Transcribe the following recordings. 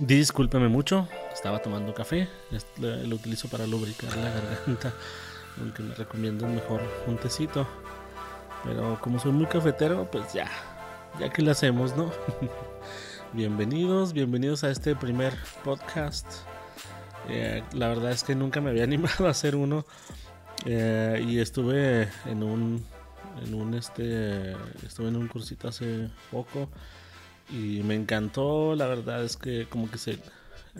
Discúlpeme mucho, estaba tomando café, lo, utilizo para lubricar la garganta, aunque me recomiendan mejor un tecito. Pero como soy muy cafetero, pues ya, ya que le hacemos, ¿no? bienvenidos, bienvenidos a este primer podcast. Eh, la verdad es que nunca me había animado a hacer uno eh, y estuve en un, en un este, estuve en un cursito hace poco y me encantó. La verdad es que como que se,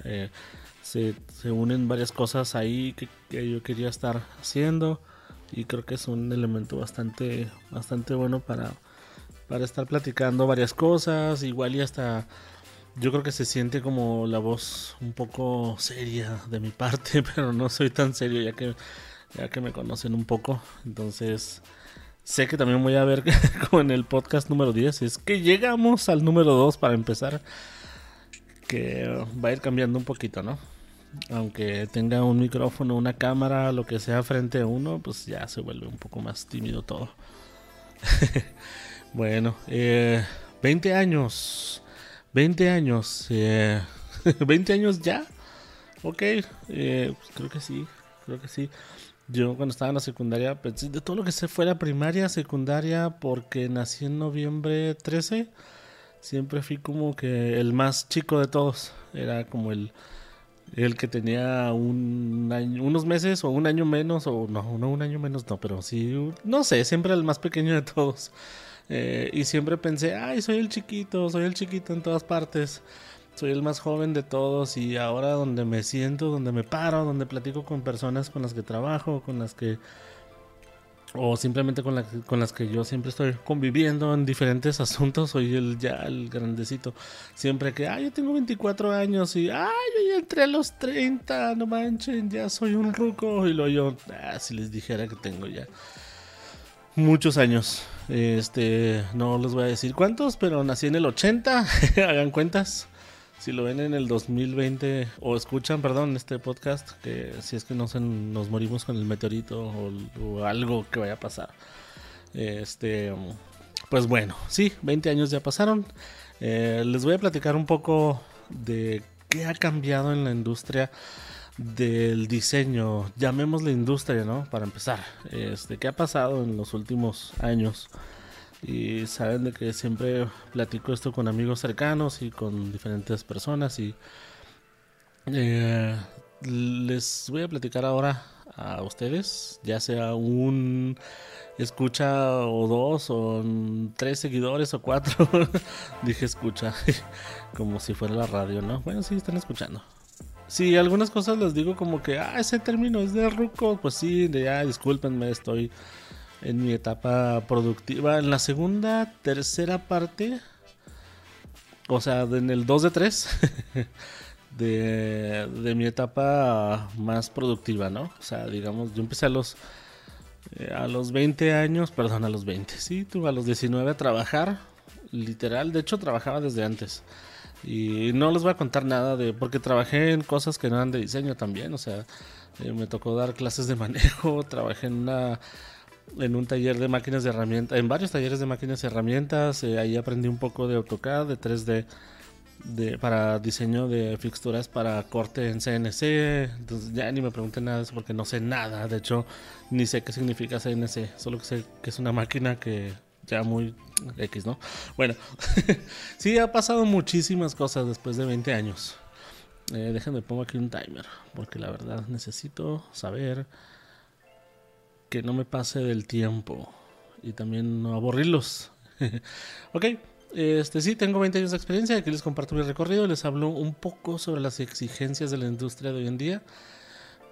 eh, se, unen varias cosas ahí que, yo quería estar haciendo y creo que es un elemento bastante, bastante bueno para, para estar platicando varias cosas. Igual y hasta yo creo que se siente como la voz un poco seria de mi parte, pero no soy tan serio ya que, ya que me conocen un poco. Entonces Sé que también voy a ver con el podcast número 10. Es que llegamos al número 2 para empezar. Que va a ir cambiando un poquito, ¿no? Aunque tenga un micrófono, una cámara, lo que sea frente a uno, pues ya se vuelve un poco más tímido todo. bueno, eh, 20 años. 20 años. Eh, 20 años ya. Ok, eh, pues creo que sí. Creo que sí. Yo cuando estaba en la secundaria, pensé de todo lo que se fuera primaria, secundaria, porque nací en noviembre 13, siempre fui como que el más chico de todos. Era como el, el que tenía un año, unos meses o un año menos, o no, no un año menos, no, pero sí, no sé, siempre el más pequeño de todos. Eh, y siempre pensé, ay, soy el chiquito, soy el chiquito en todas partes soy el más joven de todos y ahora donde me siento, donde me paro, donde platico con personas con las que trabajo, con las que o simplemente con, las que yo siempre estoy conviviendo en diferentes asuntos, soy el ya el grandecito. Siempre que, ay, yo tengo 24 años y, ay, yo ya entré a los 30, no manchen, ya soy un ruco. Y lo yo, ah, si les dijera que tengo ya muchos años. Este, no les voy a decir cuántos, pero nací en el 80, hagan cuentas si lo ven en el 2020 o escuchan, perdón, este podcast, que si es que no se, nos morimos con el meteorito o, algo que vaya a pasar. Este, pues bueno, sí, 20 años ya pasaron. Eh, les voy a platicar un poco de qué ha cambiado en la industria del diseño, llamémosle industria, ¿no? Para empezar, este, qué ha pasado en los últimos años y saben de que siempre platico esto con amigos cercanos y con diferentes personas y eh, les voy a platicar ahora a ustedes, ya sea un escucha o dos o tres seguidores o cuatro, dije escucha, como si fuera la radio, ¿no? Bueno, sí, están escuchando. Sí, algunas cosas les digo como que, ah, ese término es de ruco, pues sí, de ya, discúlpenme, estoy en mi etapa productiva. En la segunda, tercera parte, o sea, en el 2 de 3 de, mi etapa más productiva, ¿no? O sea, digamos, yo empecé a los, eh, a los 20 años, perdón, a los 20, sí, tuve a los 19 a trabajar, literal, de hecho trabajaba desde antes. Y no les voy a contar nada de, porque trabajé en cosas que no eran de diseño también, o sea, eh, me tocó dar clases de manejo, trabajé en una en un taller de máquinas de herramientas, en varios talleres de máquinas y herramientas. Eh, ahí aprendí un poco de AutoCAD, de 3D, de, para diseño de fixturas para corte en CNC. Entonces ya ni me pregunten nada de eso porque no sé nada. De hecho, ni sé qué significa CNC. Solo que sé que es una máquina que ya muy X, ¿no? Bueno, sí, ha pasado muchísimas cosas después de 20 años. Eh, déjenme pongo aquí un timer porque la verdad necesito saber que no me pase del tiempo y también no aburrirlos. ok, este sí, tengo 20 años de experiencia, aquí les comparto mi recorrido, les hablo un poco sobre las exigencias de la industria de hoy en día,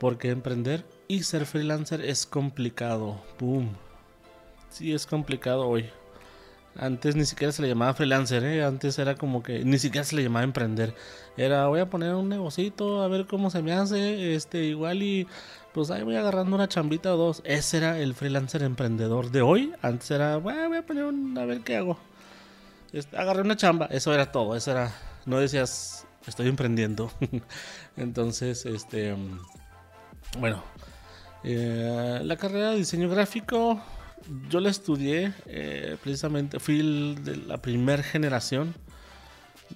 porque emprender y ser freelancer es complicado. Boom. Sí, es complicado hoy. Antes ni siquiera se le llamaba freelancer, ¿eh? antes era como que ni siquiera se le llamaba emprender. Era voy a poner un negocito a ver cómo se me hace, este igual y pues ahí voy agarrando una chambita o dos. Ese era el freelancer emprendedor de hoy. Antes era, bueno, voy a poner un, a ver qué hago. Este, agarré una chamba, eso era todo, eso era, no decías, estoy emprendiendo. Entonces, este, bueno, eh, la carrera de diseño gráfico yo la estudié, eh, precisamente fui de la primera generación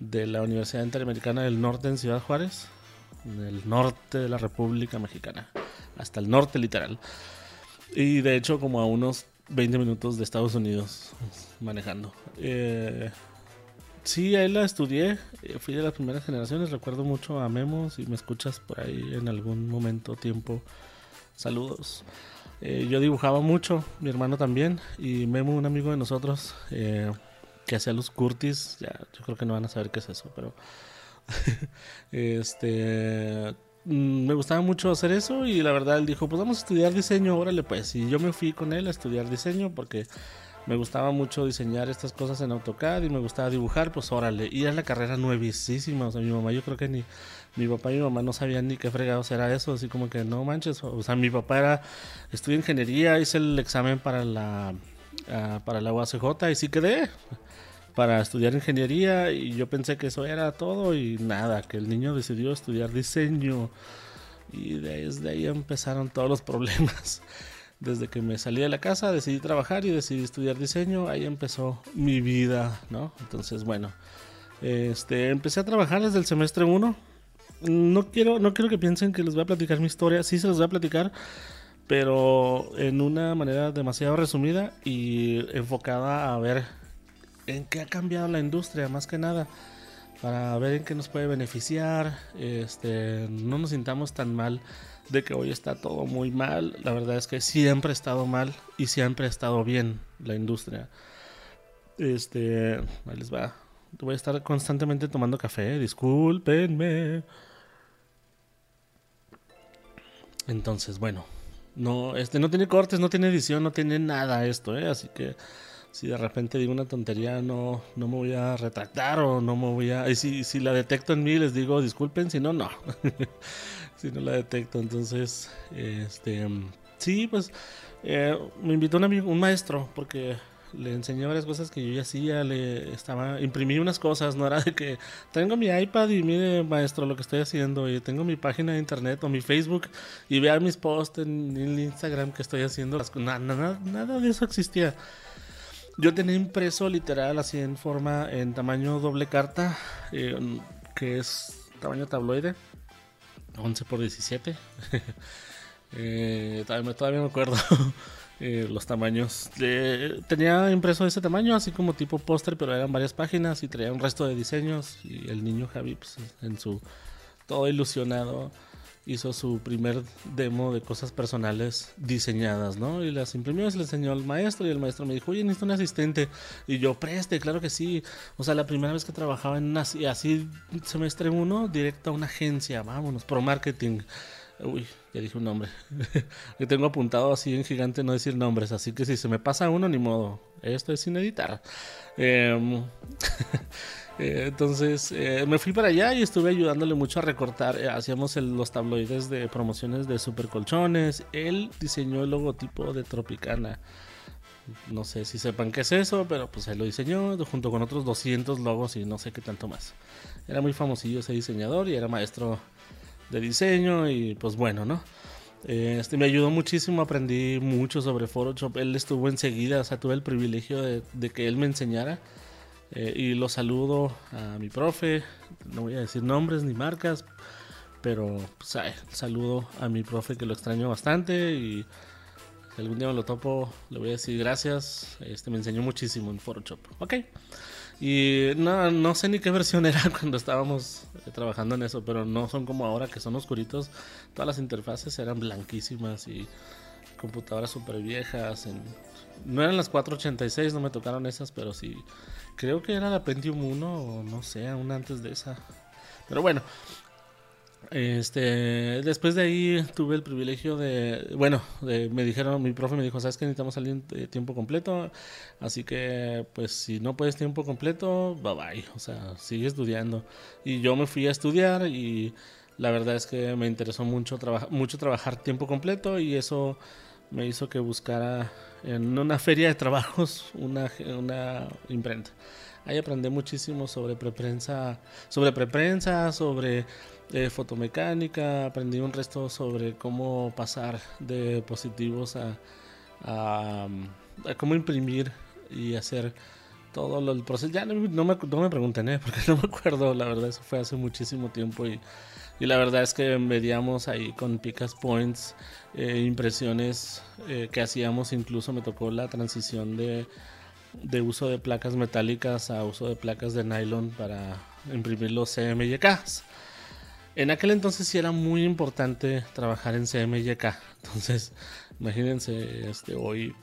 de la Universidad Interamericana del Norte en Ciudad Juárez, en el norte de la República Mexicana, hasta el norte literal. Y de hecho como a unos 20 minutos de Estados Unidos manejando. Eh, sí, ahí la estudié, eh, fui de las primeras generaciones, recuerdo mucho a Memo, si me escuchas por ahí en algún momento, tiempo, saludos. Eh, yo dibujaba mucho, mi hermano también, y Memo, un amigo de nosotros, eh, que hacía los Curtis, ya, yo creo que no van a saber qué es eso, pero este mm, me gustaba mucho hacer eso y la verdad él dijo, pues vamos a estudiar diseño, órale pues, y yo me fui con él a estudiar diseño porque me gustaba mucho diseñar estas cosas en AutoCAD y me gustaba dibujar, pues órale, y era la carrera nuevísima, o sea, mi mamá yo creo que ni mi papá y mi mamá no sabían ni qué fregados era eso, así como que no manches, o sea, mi papá era, estudié ingeniería, hice el examen para la, uh, para la UACJ y sí quedé para estudiar ingeniería y yo pensé que eso era todo y nada, que el niño decidió estudiar diseño y desde ahí empezaron todos los problemas. Desde que me salí de la casa decidí trabajar y decidí estudiar diseño, ahí empezó mi vida, ¿no? Entonces, bueno, este, empecé a trabajar desde el semestre 1. No quiero, no quiero que piensen que les voy a platicar mi historia, sí se los voy a platicar, pero en una manera demasiado resumida y enfocada a ver en qué ha cambiado la industria, más que nada, para ver en qué nos puede beneficiar, este, no nos sintamos tan mal de que hoy está todo muy mal. La verdad es que siempre ha estado mal y siempre ha estado bien la industria. Este, les va. Voy a estar constantemente tomando café, discúlpenme. Entonces, bueno, no, este no tiene cortes, no tiene edición, no tiene nada esto, ¿eh? así que si de repente digo una tontería no, no me voy a retractar o no me voy a... Si, si la detecto en mí les digo disculpen, si no, no. si no la detecto, entonces, este... Sí, pues eh, me invitó un amigo, un maestro, porque le enseñé varias cosas que yo ya hacía, le estaba, imprimí unas cosas, no era de que tengo mi iPad y mire maestro lo que estoy haciendo, y tengo mi página de internet o mi Facebook y vea mis posts en, Instagram que estoy haciendo, nada, nada, nada de eso existía. Yo tenía impreso literal así en forma, en tamaño doble carta, eh, que es tamaño tabloide, 11 por 17. eh, todavía, me acuerdo eh, los tamaños. tenía impreso ese tamaño, así como tipo póster, pero eran varias páginas y traía un resto de diseños. Y el niño Javi, pues, en su todo ilusionado hizo su primer demo de cosas personales diseñadas, ¿no? Y las imprimió, se le enseñó al maestro y el maestro me dijo, oye, necesito un asistente. Y yo, preste, claro que sí. O sea, la primera vez que trabajaba en una, así, semestre uno, directo a una agencia, vámonos, pro marketing. Uy, ya dije un nombre. que tengo apuntado así en gigante no decir nombres, así que si se me pasa uno, ni modo. Esto es sin editar. Eh, Eh, entonces eh, me fui para allá y estuve ayudándole mucho a recortar. Eh, hacíamos los tabloides de promociones de super colchones. Él diseñó el logotipo de Tropicana. No sé si sepan qué es eso, pero pues él lo diseñó junto con otros 200 logos y no sé qué tanto más. Era muy famosillo ese diseñador y era maestro de diseño y pues bueno, ¿no? este me ayudó muchísimo, aprendí mucho sobre Photoshop. Él estuvo enseguida, o sea, tuve el privilegio de que él me enseñara. Eh, y lo saludo a mi profe, no voy a decir nombres ni marcas, pero pues, saludo a mi profe que lo extraño bastante y algún día me lo topo le voy a decir gracias, este me enseñó muchísimo en Photoshop, ok. Y no, no sé ni qué versión era cuando estábamos eh, trabajando en eso, pero no son como ahora que son oscuritos, todas las interfaces eran blanquísimas y computadoras súper viejas, no eran las 486, no me tocaron esas, pero sí Creo que era la Pentium 1 o no sé, aún antes de esa. Pero bueno, este, después de ahí tuve el privilegio de, bueno, me dijeron, mi profe me dijo, sabes que necesitamos alguien de tiempo completo, así que pues si no puedes tiempo completo, bye bye, o sea, sigue estudiando. Y yo me fui a estudiar y la verdad es que me interesó mucho, mucho trabajar tiempo completo y eso me hizo que buscara en una feria de trabajos una, una imprenta. Ahí aprendí muchísimo sobre preprensa, sobre preprensa, sobre eh, fotomecánica, aprendí un resto sobre cómo pasar de positivos a, cómo imprimir y hacer todo el proceso. Ya no, me, no me pregunten, ¿eh? porque no me acuerdo, la verdad, eso fue hace muchísimo tiempo y, y la verdad es que medíamos ahí con Picas Points eh, impresiones eh, que hacíamos, incluso me tocó la transición de, de uso de placas metálicas a uso de placas de nylon para imprimir los CMYKs. En aquel entonces sí era muy importante trabajar en CMYK. Entonces, imagínense, este, hoy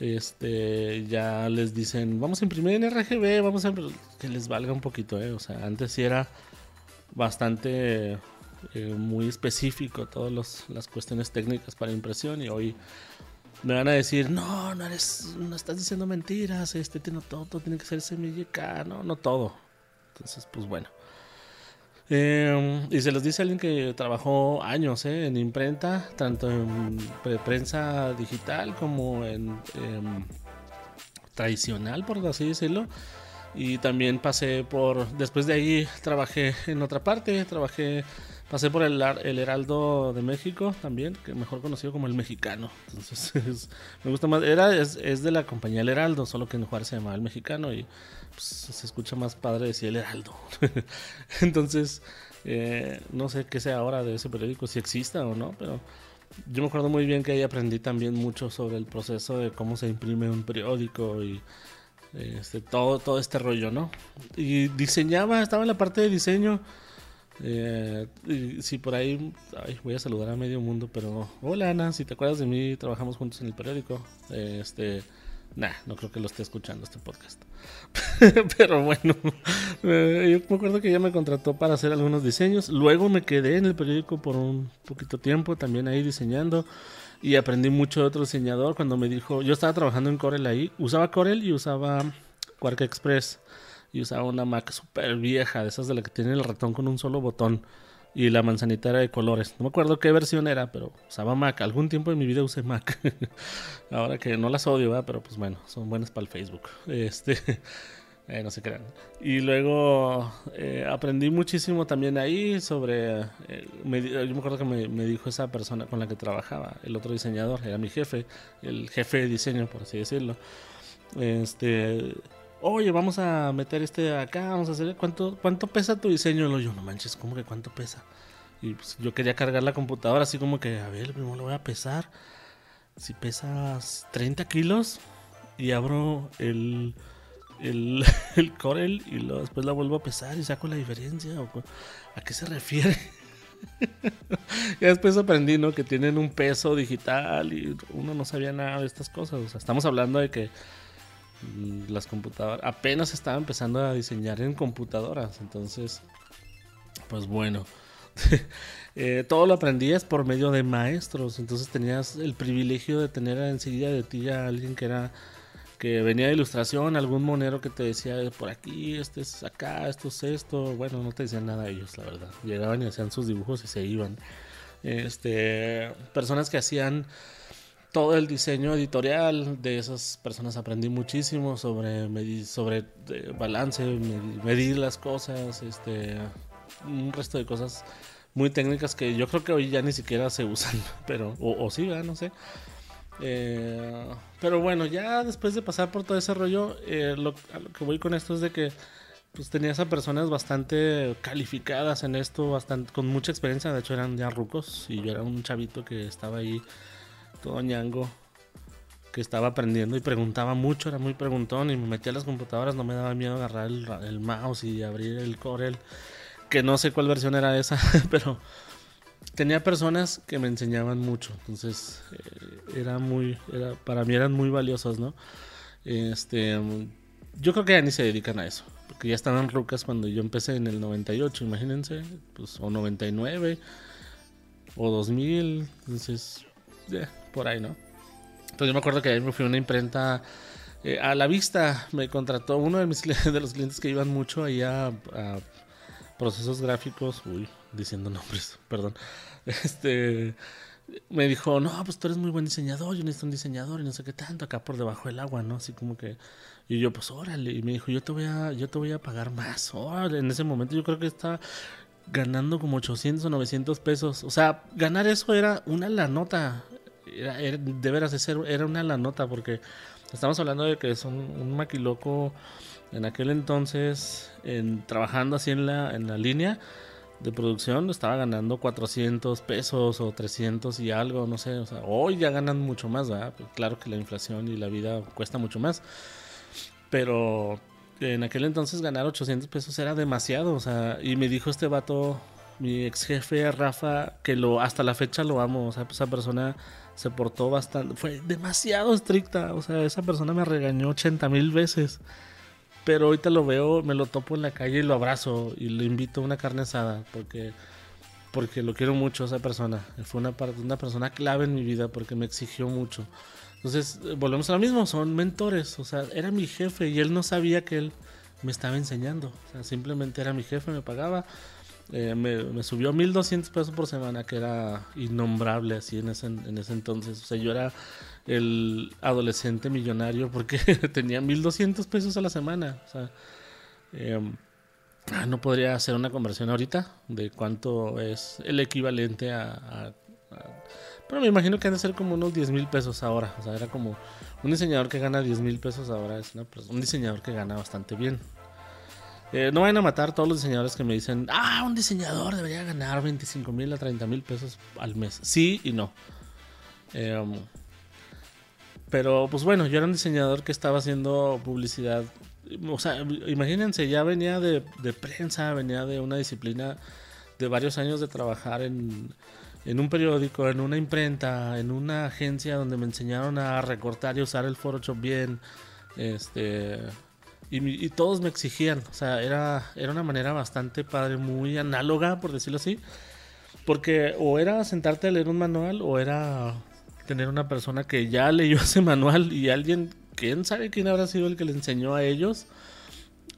este ya les dicen vamos a imprimir en RGB vamos a que les valga un poquito eh o sea antes sí era bastante eh, muy específico todas las cuestiones técnicas para impresión y hoy me van a decir no no eres no estás diciendo mentiras este tiene todo, todo tiene que ser CMYK no no todo entonces pues bueno eh, y se los dice alguien que trabajó años eh, en imprenta, tanto en prensa digital como en em, tradicional, por así decirlo. Y también pasé por, después de ahí trabajé en otra parte, trabajé Pasé por el, el, Heraldo de México también, que mejor conocido como el Mexicano. Entonces, me gusta más. Era, es, es, de la compañía El Heraldo, solo que en Juárez se llamaba El Mexicano y pues, se escucha más padre decir El Heraldo. Entonces, eh, no sé qué sea ahora de ese periódico, si exista o no, pero yo me acuerdo muy bien que ahí aprendí también mucho sobre el proceso de cómo se imprime un periódico y este, todo, todo este rollo, ¿no? Y diseñaba, estaba en la parte de diseño eh, si por ahí voy a saludar a medio mundo, pero hola Ana, si te acuerdas de mí, trabajamos juntos en el periódico. este, nah, no creo que lo esté escuchando este podcast. pero bueno, eh, yo me acuerdo que ella me contrató para hacer algunos diseños. Luego me quedé en el periódico por un poquito tiempo, también ahí diseñando. Y aprendí mucho de otro diseñador cuando me dijo, yo estaba trabajando en Corel ahí, usaba Corel y usaba Quark Express y usaba una Mac súper vieja, de esas de la que tiene el ratón con un solo botón y la manzanita era de colores. No me acuerdo qué versión era, pero usaba Mac. Algún tiempo en mi vida usé Mac. Ahora que no las odio, ¿verdad? pero pues bueno, son buenas para el Facebook. Este, eh, no se crean. Y luego eh, aprendí muchísimo también ahí sobre. Eh, yo me acuerdo que me, me, dijo esa persona con la que trabajaba, el otro diseñador, era mi jefe, el jefe de diseño, por así decirlo. Este oye, vamos a meter este acá, vamos a hacer, ¿cuánto, cuánto pesa tu diseño? Y yo, no manches, ¿cómo que cuánto pesa? Y pues, yo quería cargar la computadora así como que, a ver, primero lo voy a pesar. Si pesas 30 kilos y abro el, el, el Corel y lo, después la vuelvo a pesar y saco la diferencia. ¿A qué se refiere? y después aprendí, ¿no? Que tienen un peso digital y uno no sabía nada de estas cosas. O estamos hablando de que Mm, las computadoras apenas estaba empezando a diseñar en computadoras entonces pues bueno eh, todo lo aprendías por medio de maestros entonces tenías el privilegio de tener enseguida de ti a alguien que era que venía de ilustración algún monero que te decía por aquí este es acá esto es esto bueno no te decían nada ellos la verdad. Llegaban y hacían sus dibujos y se iban. Este personas que hacían todo el diseño editorial de esas personas aprendí muchísimo sobre medir, sobre eh, balance, medir, las cosas, este, un resto de cosas muy técnicas que yo creo que hoy ya ni siquiera se usan, pero o, sí, no sé. Eh, pero bueno, ya después de pasar por todo ese rollo, eh, lo, a lo que voy con esto es de que pues tenías a personas bastante calificadas en esto, bastante con mucha experiencia, de hecho eran ya rucos y yo era un chavito que estaba ahí todo ñango, que estaba aprendiendo y preguntaba mucho, era muy preguntón y me metía a las computadoras, no me daba miedo agarrar el, mouse y abrir el Corel, que no sé cuál versión era esa, pero tenía personas que me enseñaban mucho, entonces eh, era muy, era, para mí eran muy valiosos, ¿no? Este, yo creo que ya ni se dedican a eso, porque ya estaban rucas cuando yo empecé en el 98, imagínense, pues, o 99, o 2000, entonces, por ahí, ¿no? Entonces yo me acuerdo que ahí me fui a una imprenta eh, a la vista, me contrató uno de, mis, de los clientes que iban mucho ahí a, procesos gráficos, uy, diciendo nombres, perdón, este, me dijo, no, pues tú eres muy buen diseñador, yo necesito un diseñador y no sé qué tanto, acá por debajo del agua, ¿no? Así como que, y yo, pues órale, y me dijo, yo te voy a, yo te voy a pagar más, órale, en ese momento yo creo que está ganando como 800 o 900 pesos, o sea, ganar eso era una la nota era, de veras, era una la nota porque Estamos hablando de que es un, un maquiloco en aquel entonces, en, trabajando así en la, en la línea de producción, estaba ganando 400 pesos o 300 y algo, no sé. O sea, hoy ya ganan mucho más, ¿verdad? Pues claro que la inflación y la vida cuesta mucho más. Pero en aquel entonces ganar 800 pesos era demasiado, o sea, y me dijo este vato, mi ex jefe Rafa, que lo hasta la fecha lo amo, o sea, esa persona se portó bastante, fue demasiado estricta, o sea, esa persona me regañó 80 mil veces. Pero ahorita lo veo, me lo topo en la calle y lo abrazo y le invito a una carne asada porque, porque lo quiero mucho esa persona. Fue una, una persona clave en mi vida porque me exigió mucho. Entonces, volvemos a lo mismo, son mentores. O sea, era mi jefe y él no sabía que él me estaba enseñando. O sea, simplemente era mi jefe, me pagaba. Eh, me, me, subió 1200 pesos por semana, que era innombrable así en ese, en ese entonces. O sea, yo era el adolescente millonario porque tenía 1200 pesos a la semana. O sea, em, ah, no podría hacer una conversión ahorita de cuánto es el equivalente a, pero me imagino que han de ser como unos 10 mil pesos ahora. O sea, era como un diseñador que gana 10 mil pesos ahora. Es un diseñador que gana bastante bien. Eh, no vayan a matar todos los diseñadores que me dicen, ah, un diseñador debería ganar 25 mil a 30 mil pesos al mes. Sí y no. Eh, pero pues bueno, yo era un diseñador que estaba haciendo publicidad. O sea, imagínense, ya venía de, prensa, venía de una disciplina de varios años de trabajar en, un periódico, en una imprenta, en una agencia donde me enseñaron a recortar y usar el Photoshop bien. Este, y, todos me exigían. O sea, era, era una manera bastante padre, muy análoga, por decirlo así. Porque o era sentarte a leer un manual o era tener una persona que ya leyó ese manual y alguien, quién sabe quién habrá sido el que le enseñó a ellos,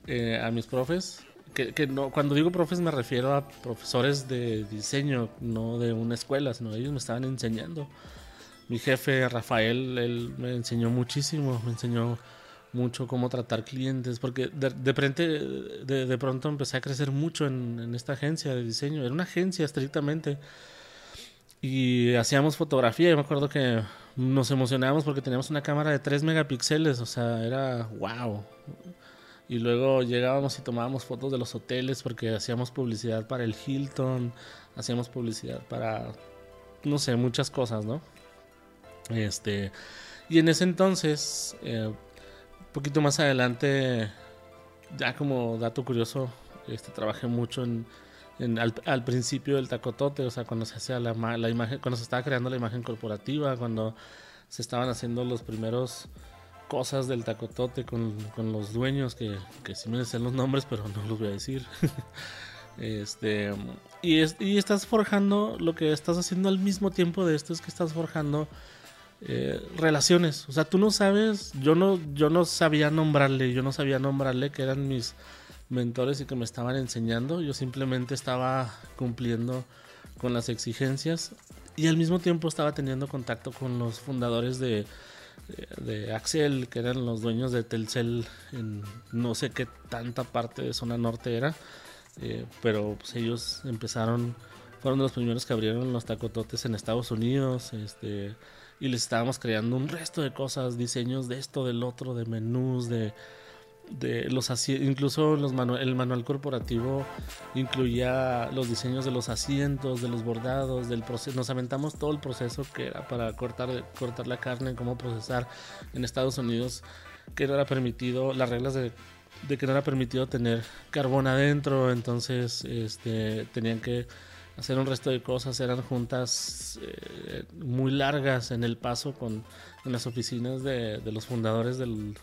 eh, a mis profes. Que, no, cuando digo profes me refiero a profesores de diseño, no de una escuela, sino ellos me estaban enseñando. Mi jefe Rafael, él me enseñó muchísimo, me enseñó mucho cómo tratar clientes, porque de, de, de, pronto empecé a crecer mucho en, en, esta agencia de diseño. Era una agencia estrictamente y hacíamos fotografía. y me acuerdo que nos emocionábamos porque teníamos una cámara de 3 megapíxeles, o sea, era wow. Y luego llegábamos y tomábamos fotos de los hoteles porque hacíamos publicidad para el Hilton, hacíamos publicidad para, no sé, muchas cosas, ¿no? Este, y en ese entonces, eh, un poquito más adelante, ya como dato curioso, este, trabajé mucho en al, principio del tacotote, o sea, cuando se hacía la, la, imagen, cuando se estaba creando la imagen corporativa, cuando se estaban haciendo los primeros cosas del tacotote con, con los dueños, que, que sí me decían los nombres, pero no los voy a decir. este y, y estás forjando lo que estás haciendo al mismo tiempo de esto es que estás forjando eh, relaciones o sea tú no sabes yo no yo no sabía nombrarle yo no sabía nombrarle que eran mis mentores y que me estaban enseñando. Yo simplemente estaba cumpliendo con las exigencias y al mismo tiempo estaba teniendo contacto con los fundadores de, de Axel, que eran los dueños de Telcel en no sé qué tanta parte de zona norte era, eh, pero pues ellos empezaron, fueron los primeros que abrieron los tacototes en Estados Unidos, este, y les estábamos creando un resto de cosas, diseños de esto, del otro, de menús, de de los incluso los el manual corporativo incluía los diseños de los asientos, de los bordados, del proceso. Nos aventamos todo el proceso que era para cortar, cortar la carne, cómo procesar en Estados Unidos, que no era permitido, las reglas de, que no era permitido tener carbón adentro, entonces este, tenían que hacer un resto de cosas, eran juntas eh, muy largas en el paso con en las oficinas de los fundadores del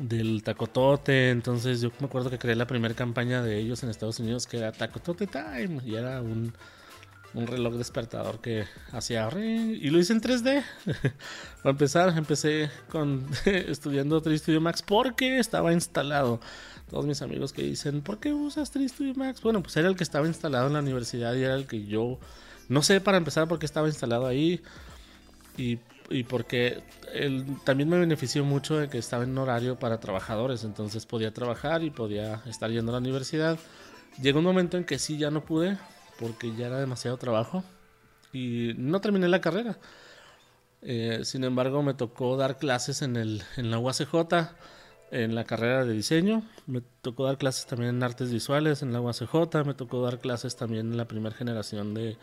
del tacotote. Entonces yo me acuerdo que creé la primera campaña de ellos en Estados Unidos que era Tacotote Time y era un, un reloj despertador que hacía ring y lo hice en 3D. Para empezar, empecé con estudiando 3 Studio Max porque estaba instalado. Todos mis amigos que dicen, ¿por qué usas 3 Studio Max? Bueno, pues era el que estaba instalado en la universidad y era el que yo no sé para empezar por qué estaba instalado ahí y y porque él, también me benefició mucho de que estaba en horario para trabajadores, entonces podía trabajar y podía estar yendo a la universidad. Llegó un momento en que sí ya no pude porque ya era demasiado trabajo y no terminé la carrera. Eh, sin embargo, me tocó dar clases en, el, en la UACJ, en la carrera de diseño. Me tocó dar clases también en artes visuales en la UACJ. Me tocó dar clases también en la primera generación de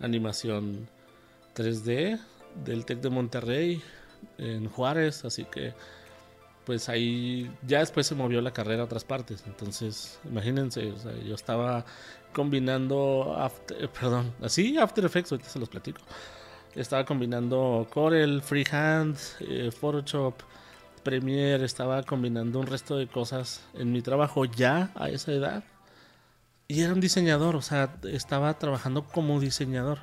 animación 3D del TEC de Monterrey, en Juárez. Así que, pues ahí ya después se movió la carrera a otras partes. Entonces, imagínense, yo estaba combinando, after, perdón, así After Effects, ahorita se los platico estaba combinando Corel, Freehand, eh, Photoshop, Premiere, estaba combinando un resto de cosas en mi trabajo ya a esa edad. Y era un diseñador, o sea, estaba trabajando como diseñador.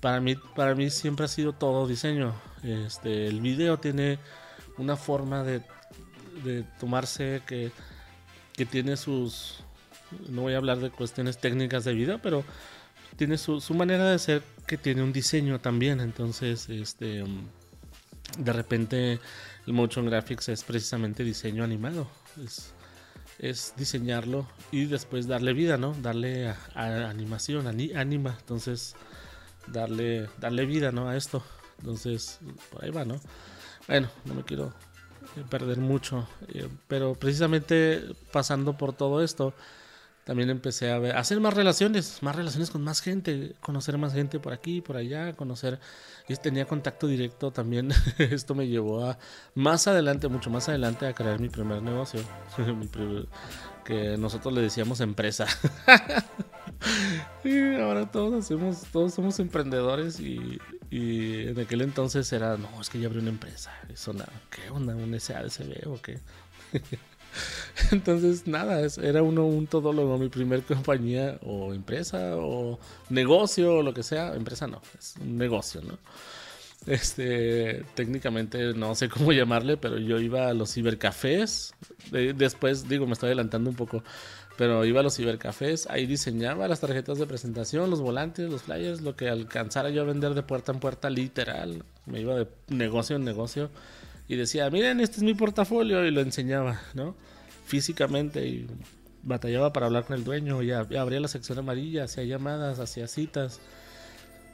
Para mí, para mí siempre ha sido todo diseño. Este, el video tiene una forma de, tomarse que, que tiene sus... No voy a hablar de cuestiones técnicas de video, pero tiene su, su manera de ser que tiene un diseño también. Entonces, este de repente el motion graphics es precisamente diseño animado. Es, es diseñarlo y después darle vida, ¿no? Darle a, animación, anima. Entonces, darle, darle vida, ¿no? A esto. Entonces, por ahí va, ¿no? Bueno, no me quiero perder mucho. Eh, pero precisamente pasando por todo esto, también empecé a, ver, hacer más relaciones, más relaciones con más gente, conocer más gente por aquí, por allá, conocer, y tenía contacto directo también, esto me llevó a más adelante, mucho más adelante, a crear mi primer negocio, que nosotros le decíamos empresa. y ahora todos hacemos, todos somos emprendedores y, y, en aquel entonces era, no, es que ya abrí una empresa, eso nada, ¿qué onda? ¿Un SADCB o qué? Entonces, nada, era uno un todólogo, mi primer compañía o empresa o negocio o lo que sea. Empresa no, es un negocio, ¿no? Este, técnicamente no sé cómo llamarle, pero yo iba a los cibercafés. Después, digo, me estoy adelantando un poco, pero iba a los cibercafés, ahí diseñaba las tarjetas de presentación, los volantes, los flyers, lo que alcanzara yo a vender de puerta en puerta, literal. Me iba de negocio en negocio y decía, miren, este es mi portafolio y lo enseñaba, ¿no? Físicamente y batallaba para hablar con el dueño, ya, abría la sección amarilla, hacía llamadas, hacía citas.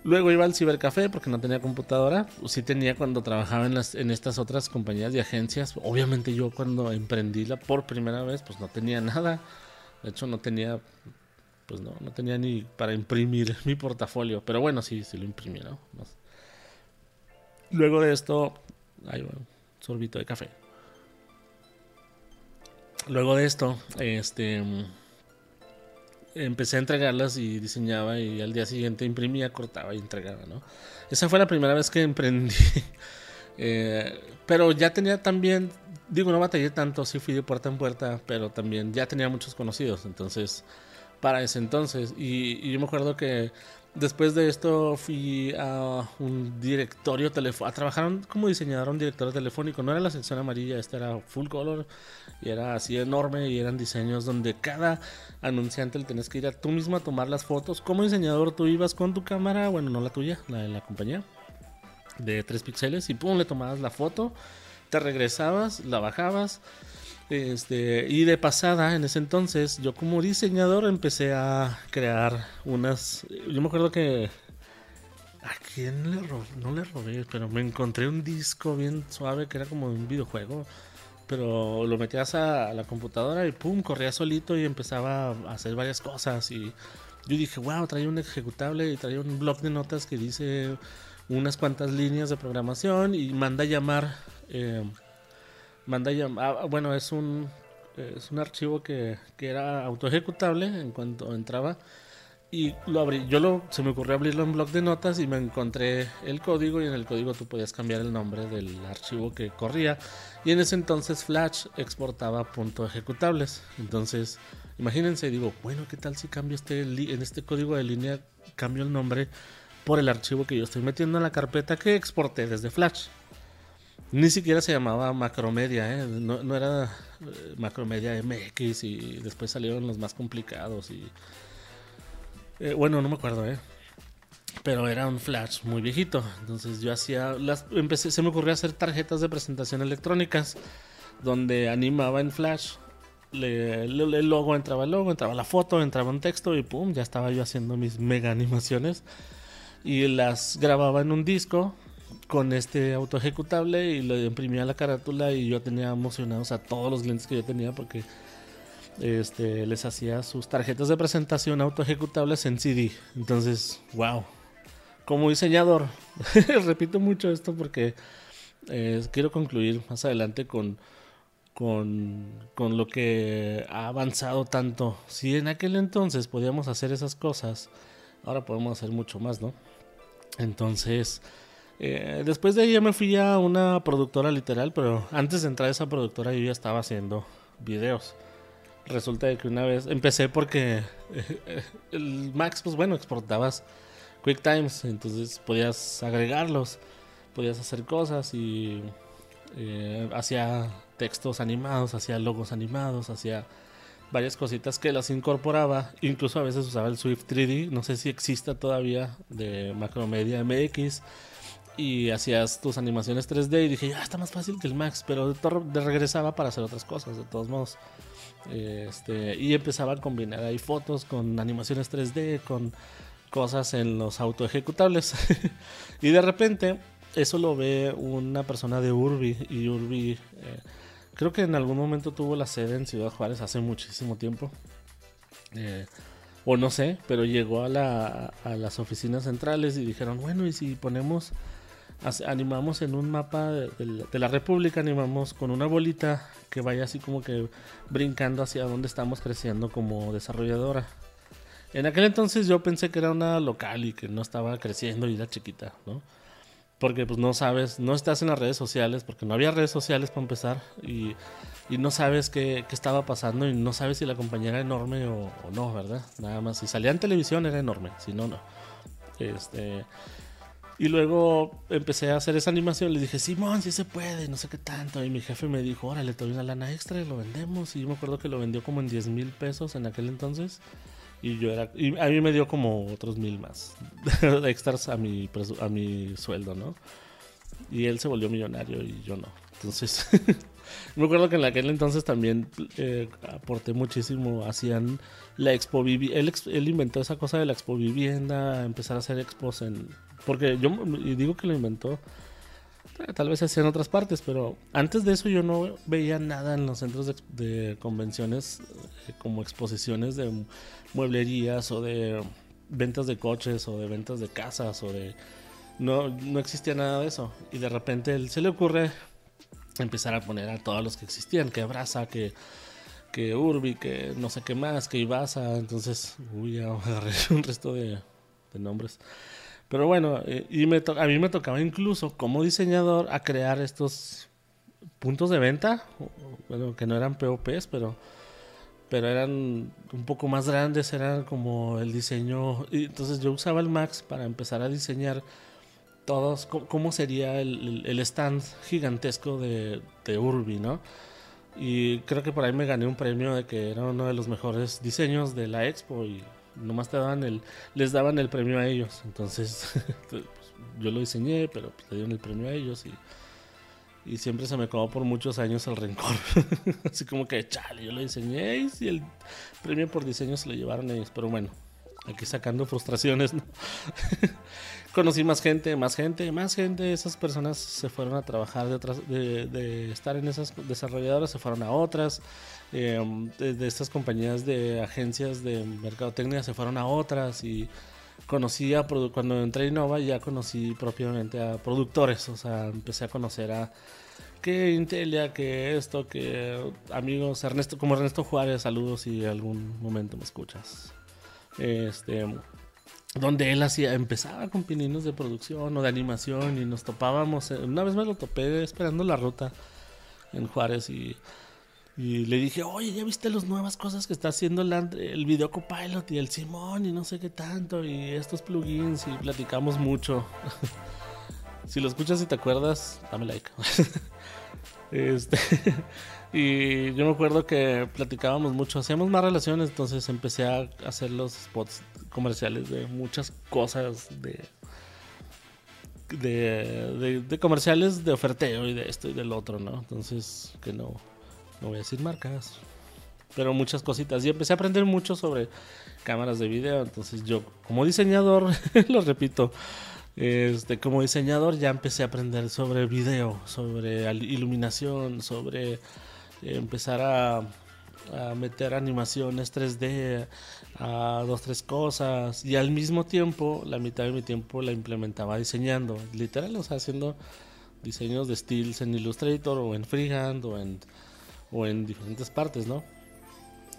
Luego iba al cibercafé porque no tenía computadora. Sí tenía cuando trabajaba en, las, en estas otras compañías de agencias. Obviamente yo cuando emprendí la por primera vez pues no tenía nada. De hecho no tenía pues no, no tenía ni para imprimir mi portafolio. Pero bueno, sí, sí lo imprimí, ¿no? Luego de esto, ahí, bueno, sorbito de café. Luego de esto, este empecé a entregarlas y diseñaba y al día siguiente imprimía, cortaba y entregaba, ¿no? Esa fue la primera vez que emprendí. Eh, pero ya tenía también, digo, no batallé tanto, sí fui de puerta en puerta, pero también ya tenía muchos conocidos, entonces, para ese entonces. y yo me acuerdo que Después de esto fui a un directorio telefónico, a trabajar como diseñador un directorio telefónico. No era la sección amarilla, esta era full color y era así enorme y eran diseños donde cada anunciante le tenías que ir a tú mismo a tomar las fotos. Como diseñador tú ibas con tu cámara, bueno, no la tuya, la de la compañía, de 3 píxeles y pum, le tomabas la foto, te regresabas, la bajabas este, y de pasada, en ese entonces, yo como diseñador empecé a crear unas... Yo me acuerdo que... ¿A quién le robé? No le robé, pero me encontré un disco bien suave que era como un videojuego. Pero lo metías a, la computadora y pum, corría solito y empezaba a hacer varias cosas. Y yo dije, wow, traía un ejecutable y traía un blog de notas que dice unas cuantas líneas de programación y manda llamar... Eh, manda llamar, ah, bueno, es un, es un archivo que, que era autoejecutable en cuanto entraba y lo abrí, yo lo, se me ocurrió abrirlo en blog de notas y me encontré el código y en el código tú podías cambiar el nombre del archivo que corría y en ese entonces Flash exportaba punto ejecutables. Entonces imagínense digo bueno qué tal si cambio este en este código de línea cambio el nombre por el archivo que yo estoy metiendo en la carpeta que exporté desde Flash ni siquiera se llamaba Macromedia, ¿eh? no, era eh, Macromedia MX y después salieron los más complicados y... Eh, bueno, no me acuerdo, ¿eh? Pero era un flash muy viejito. Entonces yo hacía... Empecé, se me ocurrió hacer tarjetas de presentación electrónicas donde animaba en flash. el logo entraba el logo, entraba la foto, entraba un texto y pum, ya estaba yo haciendo mis mega animaciones. Y las grababa en un disco con este auto ejecutable y lo imprimía la carátula y yo tenía emocionados a todos los clientes que yo tenía porque este, les hacía sus tarjetas de presentación auto ejecutables en CD. Entonces, wow. Como diseñador, repito mucho esto porque eh, quiero concluir más adelante con, con, con lo que ha avanzado tanto. Si en aquel entonces podíamos hacer esas cosas, ahora podemos hacer mucho más, ¿no? Entonces, eh, después de ahí ya me fui a una productora literal, pero antes de entrar a esa productora yo ya estaba haciendo videos. Resulta que una vez empecé porque eh, el Max, pues bueno, exportabas QuickTimes, entonces podías agregarlos, podías hacer cosas y eh, hacía textos animados, hacía logos animados, hacía varias cositas que las incorporaba. Incluso a veces usaba el Swift 3D, no sé si exista todavía de Macromedia MX. Y hacías tus animaciones 3D y dije, ya está más fácil que el Max, pero de, regresaba para hacer otras cosas, de todos modos. Este, y empezaba a combinar ahí fotos con animaciones 3D, con cosas en los auto ejecutables. y de repente eso lo ve una persona de Urbi y Urbi eh, Creo que en algún momento tuvo la sede en Ciudad Juárez hace muchísimo tiempo. Eh, o no sé, pero llegó a, la, a, las oficinas centrales y dijeron, bueno, y si ponemos, animamos en un mapa de, la República, animamos con una bolita que vaya así como que brincando hacia donde estamos creciendo como desarrolladora. En aquel entonces yo pensé que era una local y que no estaba creciendo y era chiquita, ¿no? Porque pues no sabes, no estás en las redes sociales, porque no había redes sociales para empezar y, no sabes qué, estaba pasando y no sabes si la compañía era enorme o, no, ¿verdad? Nada más, si salía en televisión era enorme, si no, no. Este, y luego empecé a hacer esa animación, le dije, Simón, sí se puede, no sé qué tanto. Y mi jefe me dijo, órale, te doy una lana extra y lo vendemos. Y yo me acuerdo que lo vendió como en 10 mil pesos en aquel entonces. Y yo era. Y a mí me dio como otros mil más extras a mi, a mi sueldo, ¿no? Y él se volvió millonario y yo no. Entonces, me acuerdo que en aquel entonces también eh, aporté muchísimo. Hacían la Expo Vivienda. Él, él, inventó esa cosa de la Expo Vivienda, empezar a hacer expos en. Porque yo y digo que lo inventó tal vez hacía en otras partes, pero antes de eso yo no veía nada en los centros de, convenciones eh, como exposiciones de mueblerías o de ventas de coches o de ventas de casas o de... No, no existía nada de eso. Y de repente se le ocurre empezar a poner a todos los que existían, que Abraza, que, que Urbi, que no sé qué más, que Ibasa. Entonces, uy, ya agarré un resto de nombres. Pero bueno, eh, y me a mí me tocaba incluso como diseñador a crear estos puntos de venta, bueno, que no eran POPs, pero, pero eran un poco más grandes, eran como el diseño. Entonces yo usaba el Max para empezar a diseñar todos, cómo sería el, el stand gigantesco de, de Urbi, ¿no? Y creo que por ahí me gané un premio de que era uno de los mejores diseños de la expo y nomás te daban el, les daban el premio a ellos. Entonces, pues, yo lo diseñé, pero pues, le dieron el premio a ellos y, y siempre se me acabó por muchos años el rencor. Así como que, chale, yo lo diseñé y el premio por diseño se lo llevaron ellos. Pero bueno, aquí sacando frustraciones, Conocí más gente, más gente, más gente. Esas personas se fueron a trabajar de, otras, de, estar en esas desarrolladoras, se fueron a otras. Em, de, estas compañías de agencias de mercadotecnia se fueron a otras y conocí a cuando entré a Innova ya conocí propiamente a productores, o sea, empecé a conocer a que Intelia, que esto, que amigos, Ernesto, como Ernesto Juárez, saludos si algún momento me escuchas. Este, donde él hacía, empezaba con pininos de producción o de animación y nos topábamos, una vez me lo topé esperando la ruta en Juárez y y le dije, oye, ¿ya viste las nuevas cosas que está haciendo el, el video Copilot y el Simón y no sé qué tanto y estos plugins y platicamos mucho? si lo escuchas y te acuerdas, dame like. este, y yo me acuerdo que platicábamos mucho, hacíamos más relaciones, entonces empecé a hacer los spots comerciales de muchas cosas de de, comerciales de oferteo y de esto y del otro, ¿no? Entonces, que no, no voy a decir marcas, pero muchas cositas. Y empecé a aprender mucho sobre cámaras de video. Entonces yo, como diseñador, lo repito, Este, como diseñador ya empecé a aprender sobre video, sobre iluminación, sobre empezar a, meter animaciones 3D, a dos, tres cosas. Y al mismo tiempo, la mitad de mi tiempo la implementaba diseñando, literal, o sea, haciendo diseños de styles en Illustrator o en Freehand o en, o en diferentes partes, ¿no?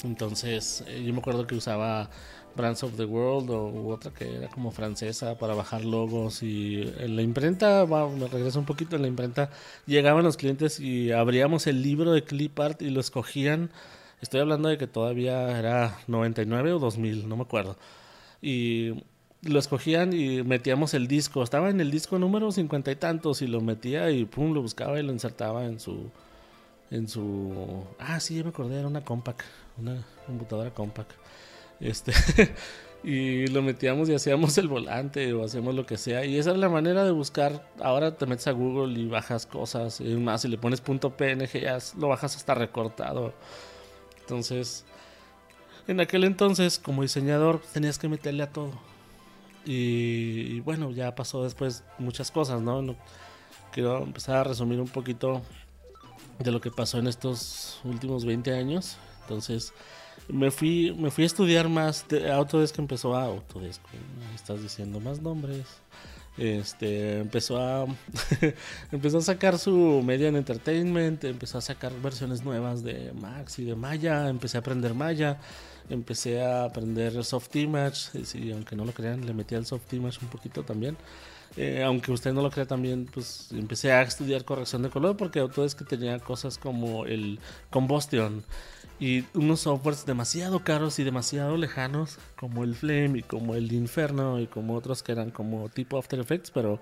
Entonces, eh, yo me acuerdo que usaba Brands of the World o otra que era como francesa para bajar logos y en la imprenta, me regreso un poquito, en la imprenta llegaban los clientes y abríamos el libro de clip art y lo escogían. Estoy hablando de que todavía era 99 o 2000, no me acuerdo. Y lo escogían y metíamos el disco. Estaba en el disco número cincuenta y tantos y lo metía y pum, lo buscaba y lo insertaba en su. En su. Ah, sí, ya me acordé, era una compact. Una computadora compact. Este. y lo metíamos y hacíamos el volante o hacíamos lo que sea. Y esa es la manera de buscar. Ahora te metes a Google y bajas cosas. Y más, si le pones punto .png, ya lo bajas hasta recortado. Entonces. En aquel entonces, como diseñador, tenías que meterle a todo y, bueno, ya pasó después muchas cosas, ¿no? Quiero empezar a resumir un poquito de lo que pasó en estos últimos 20 años. Entonces, me fui, me fui a estudiar más. De, Autodesk empezó a Autodesk, estás diciendo más nombres. Este empezó a empezó a sacar su media en entertainment, empezó a sacar versiones nuevas de Max y de Maya, empecé a aprender Maya empecé a aprender soft image, y aunque no lo crean, le metí al soft image un poquito también. Eh, aunque usted no lo crea también, pues empecé a estudiar corrección de color porque que tenía cosas como el combustion y unos softwares demasiado caros y demasiado lejanos como el Flame y como el Inferno y como otros que eran como tipo After Effects, pero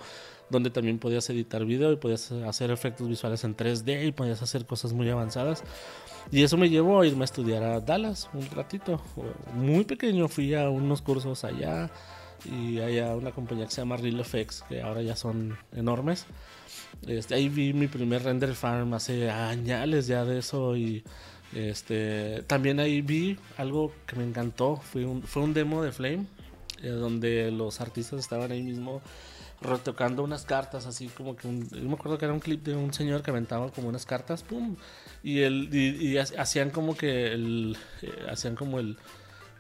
donde también podías editar video y podías hacer efectos visuales en 3D y podías hacer cosas muy avanzadas. Y eso me llevó a irme a estudiar a Dallas un ratito. Muy pequeño fui a unos cursos allá y allá una compañía que se llama Real Effects, que ahora ya son enormes. Este, ahí vi mi primer render farm hace años ya de eso y este también ahí vi algo que me encantó, fue un, fue un demo de Flame eh, donde los artistas estaban ahí mismo retocando unas cartas, así como que un, yo me acuerdo que era un clip de un señor que aventaba como unas cartas, pum, y el y, hacían como que el eh, hacían como el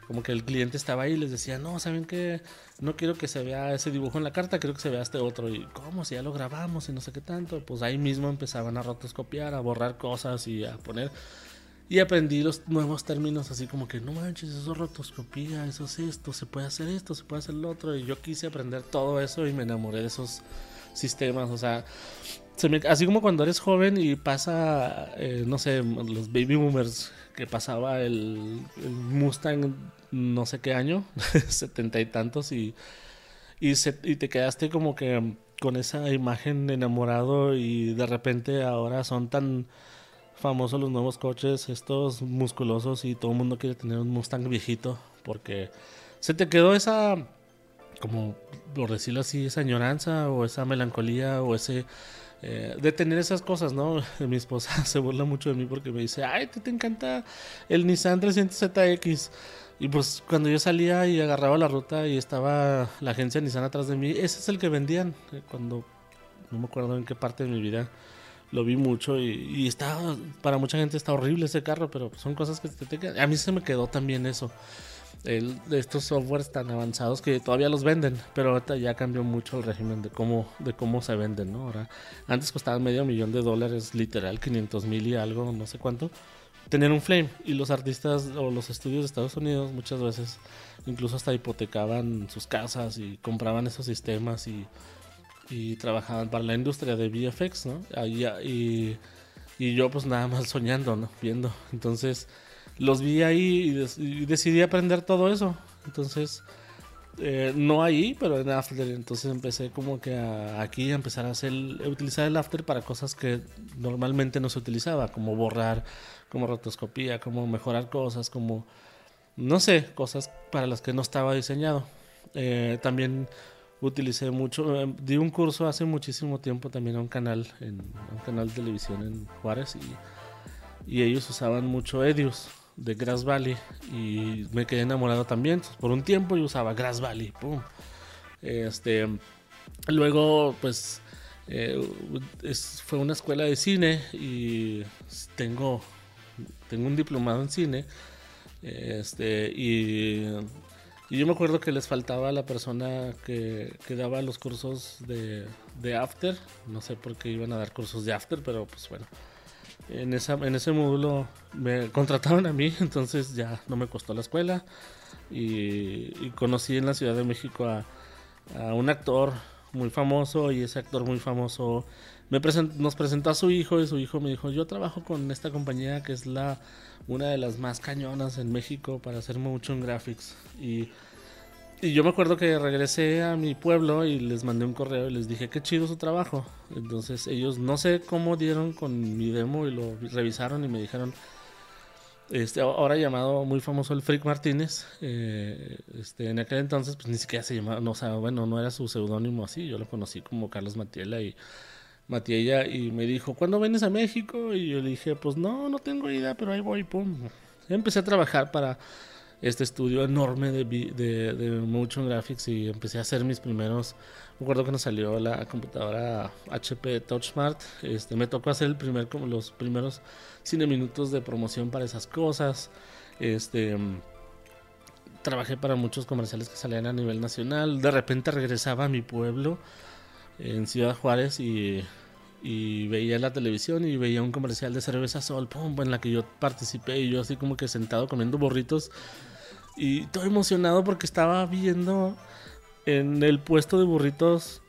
como que el cliente estaba ahí y les decía, no, ¿saben qué? No quiero que se vea ese dibujo en la carta, quiero que se vea este otro. Y, ¿cómo? Si ya lo grabamos y no sé qué tanto. Pues ahí mismo empezaban a rotoscopiar, a borrar cosas y a poner y aprendí los nuevos términos así como que no manches, eso es rotoscopía, eso es esto, se puede hacer esto, se puede hacer lo otro. Y yo quise aprender todo eso y me enamoré de esos sistemas. O sea, así como cuando eres joven y pasa, eh, no sé, los baby boomers, que pasaba el, Mustang no sé qué año, setenta y tantos, y, y, y te quedaste como que con esa imagen enamorado y de repente ahora son tan famosos los nuevos coches, estos musculosos y todo el mundo quiere tener un Mustang viejito porque se te quedó esa, como por decirlo así, esa añoranza o esa melancolía o ese... Eh, de tener esas cosas, ¿no? Mi esposa se burla mucho de mí porque me dice, ay, te, te encanta el Nissan 300ZX. Y pues cuando yo salía y agarraba la ruta y estaba la agencia Nissan atrás de mí, ese es el que vendían. Eh, cuando no me acuerdo en qué parte de mi vida lo vi mucho y, está, para mucha gente está horrible ese carro, pero son cosas que te, te A mí se me quedó también eso. Estos softwares tan avanzados que todavía los venden, pero ahorita ya cambió mucho el régimen de cómo, de cómo se venden, ¿no? Ahora, antes costaban medio millón de dólares, literal, 500 mil y algo, no sé cuánto, tener un Flame. Y los artistas o los estudios de Estados Unidos muchas veces incluso hasta hipotecaban sus casas y compraban esos sistemas y y trabajaban para la industria de VFX, ¿no? y, y, yo pues nada más soñando, ¿no? Viendo. Entonces los vi ahí y, decidí aprender todo eso. Entonces, eh, no ahí, pero en After. Entonces empecé como que aquí a empezar a hacer, utilizar el After para cosas que normalmente no se utilizaba, como borrar, como rotoscopía, como mejorar cosas, como, no sé, cosas para las que no estaba diseñado. Eh, también utilicé mucho, eh, di un curso hace muchísimo tiempo también a un canal, en un canal de televisión en Juárez y, y ellos usaban mucho Edius de Grass Valley y me quedé enamorado también. por un tiempo yo usaba Grass Valley, Este, luego, pues, eh, fue una escuela de cine y tengo, tengo un diplomado en cine. Este, y, yo me acuerdo que les faltaba la persona que, que daba los cursos de, de, after. No sé por qué iban a dar cursos de after, pero pues bueno. En, esa, en ese módulo me contrataron a mí, entonces ya no me costó la escuela. Y, y conocí en la Ciudad de México a, a un actor muy famoso y ese actor muy famoso nos presentó a su hijo y su hijo me dijo, yo trabajo con esta compañía que es la una de las más cañonas en México para hacer motion graphics. Y, y yo me acuerdo que regresé a mi pueblo y les mandé un correo y les dije, qué chido su trabajo. Entonces ellos no sé cómo dieron con mi demo y lo revisaron y me dijeron, este, ahora llamado muy famoso el Freak Martínez, eh, este, en aquel entonces pues ni siquiera se llamaba, no, o sea, bueno, no era su seudónimo así, yo lo conocí como Carlos Matiela y Matiella y me dijo, ¿cuándo vienes a México? Y yo le dije, pues no, no tengo idea, pero ahí voy, pum. empecé a trabajar para este estudio enorme de, de, de, motion graphics y empecé a hacer mis primeros. Me acuerdo que nos salió la computadora HP TouchSmart. Este, me tocó hacer el primer, como los primeros cine minutos de promoción para esas cosas. Este, trabajé para muchos comerciales que salían a nivel nacional. De repente regresaba a mi pueblo en Ciudad Juárez y, y veía la televisión y veía un comercial de cerveza Sol, pum, en la que yo participé y yo así como que sentado comiendo burritos y todo emocionado porque estaba viendo en el puesto de burritos